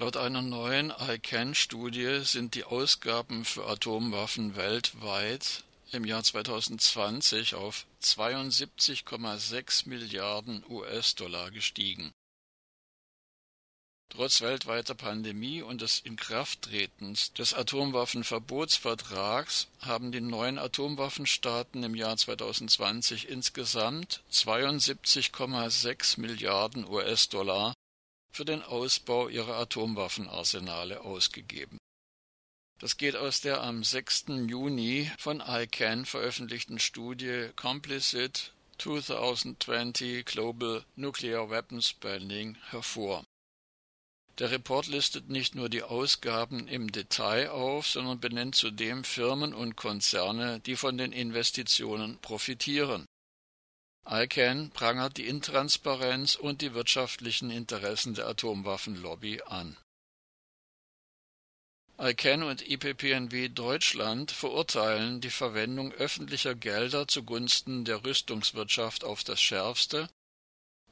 Laut einer neuen ICANN-Studie sind die Ausgaben für Atomwaffen weltweit im Jahr 2020 auf 72,6 Milliarden US-Dollar gestiegen. Trotz weltweiter Pandemie und des Inkrafttretens des Atomwaffenverbotsvertrags haben die neuen Atomwaffenstaaten im Jahr 2020 insgesamt 72,6 Milliarden US-Dollar für den Ausbau ihrer Atomwaffenarsenale ausgegeben. Das geht aus der am 6. Juni von ICANN veröffentlichten Studie Complicit 2020 Global Nuclear Weapons Spending hervor. Der Report listet nicht nur die Ausgaben im Detail auf, sondern benennt zudem Firmen und Konzerne, die von den Investitionen profitieren. ICANN prangert die Intransparenz und die wirtschaftlichen Interessen der Atomwaffenlobby an. ICANN und IPPNW Deutschland verurteilen die Verwendung öffentlicher Gelder zugunsten der Rüstungswirtschaft auf das Schärfste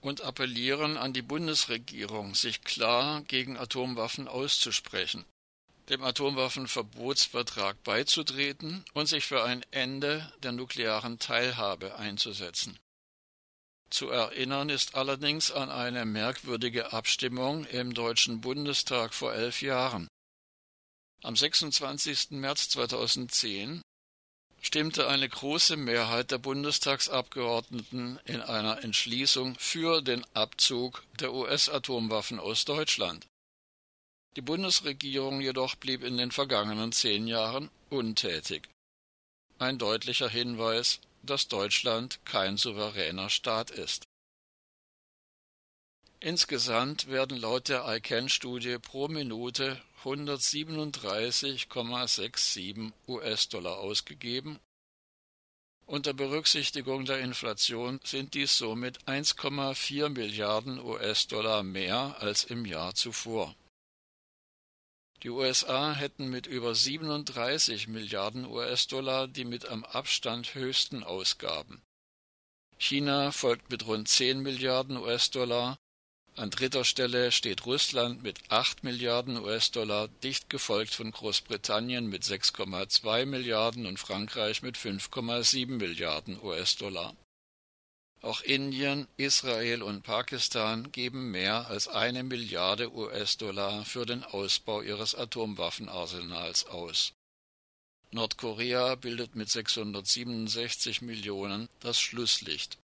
und appellieren an die Bundesregierung, sich klar gegen Atomwaffen auszusprechen, dem Atomwaffenverbotsvertrag beizutreten und sich für ein Ende der nuklearen Teilhabe einzusetzen. Zu erinnern ist allerdings an eine merkwürdige Abstimmung im Deutschen Bundestag vor elf Jahren. Am 26. März 2010 stimmte eine große Mehrheit der Bundestagsabgeordneten in einer Entschließung für den Abzug der US-Atomwaffen aus Deutschland. Die Bundesregierung jedoch blieb in den vergangenen zehn Jahren untätig. Ein deutlicher Hinweis, dass Deutschland kein souveräner Staat ist. Insgesamt werden laut der ICANN-Studie pro Minute 137,67 US-Dollar ausgegeben. Unter Berücksichtigung der Inflation sind dies somit 1,4 Milliarden US-Dollar mehr als im Jahr zuvor. Die USA hätten mit über 37 Milliarden US-Dollar die mit am Abstand höchsten Ausgaben. China folgt mit rund 10 Milliarden US-Dollar an dritter Stelle steht Russland mit 8 Milliarden US-Dollar, dicht gefolgt von Großbritannien mit 6,2 Milliarden und Frankreich mit 5,7 Milliarden US-Dollar. Auch Indien, Israel und Pakistan geben mehr als eine Milliarde US-Dollar für den Ausbau ihres Atomwaffenarsenals aus. Nordkorea bildet mit 667 Millionen das Schlusslicht.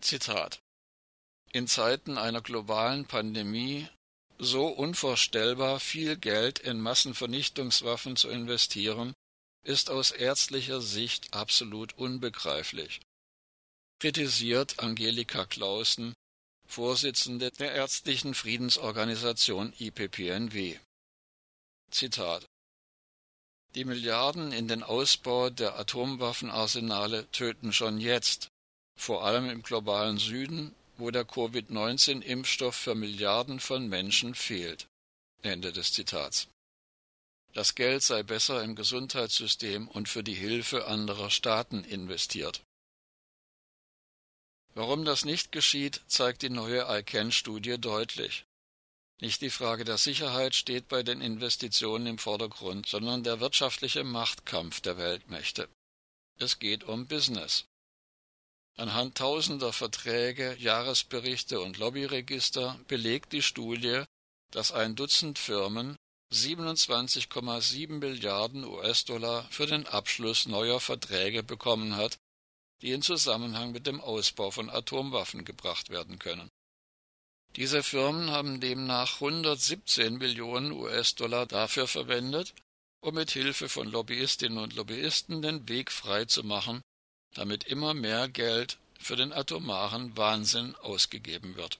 Zitat in Zeiten einer globalen Pandemie so unvorstellbar viel Geld in Massenvernichtungswaffen zu investieren, ist aus ärztlicher Sicht absolut unbegreiflich. Kritisiert Angelika Clausen, Vorsitzende der ärztlichen Friedensorganisation IPPNW. Zitat Die Milliarden in den Ausbau der Atomwaffenarsenale töten schon jetzt, vor allem im globalen Süden wo der Covid-19-Impfstoff für Milliarden von Menschen fehlt. Ende des Zitats. Das Geld sei besser im Gesundheitssystem und für die Hilfe anderer Staaten investiert. Warum das nicht geschieht, zeigt die neue ICANN-Studie deutlich. Nicht die Frage der Sicherheit steht bei den Investitionen im Vordergrund, sondern der wirtschaftliche Machtkampf der Weltmächte. Es geht um Business. Anhand tausender Verträge, Jahresberichte und Lobbyregister belegt die Studie, dass ein Dutzend Firmen 27,7 Milliarden US-Dollar für den Abschluss neuer Verträge bekommen hat, die in Zusammenhang mit dem Ausbau von Atomwaffen gebracht werden können. Diese Firmen haben demnach 117 Millionen US-Dollar dafür verwendet, um mit Hilfe von Lobbyistinnen und Lobbyisten den Weg frei zu machen, damit immer mehr Geld für den atomaren Wahnsinn ausgegeben wird.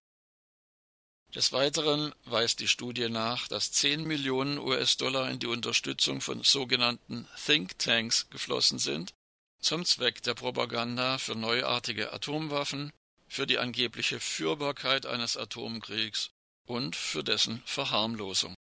Des Weiteren weist die Studie nach, dass 10 Millionen US-Dollar in die Unterstützung von sogenannten Thinktanks geflossen sind, zum Zweck der Propaganda für neuartige Atomwaffen, für die angebliche Führbarkeit eines Atomkriegs und für dessen Verharmlosung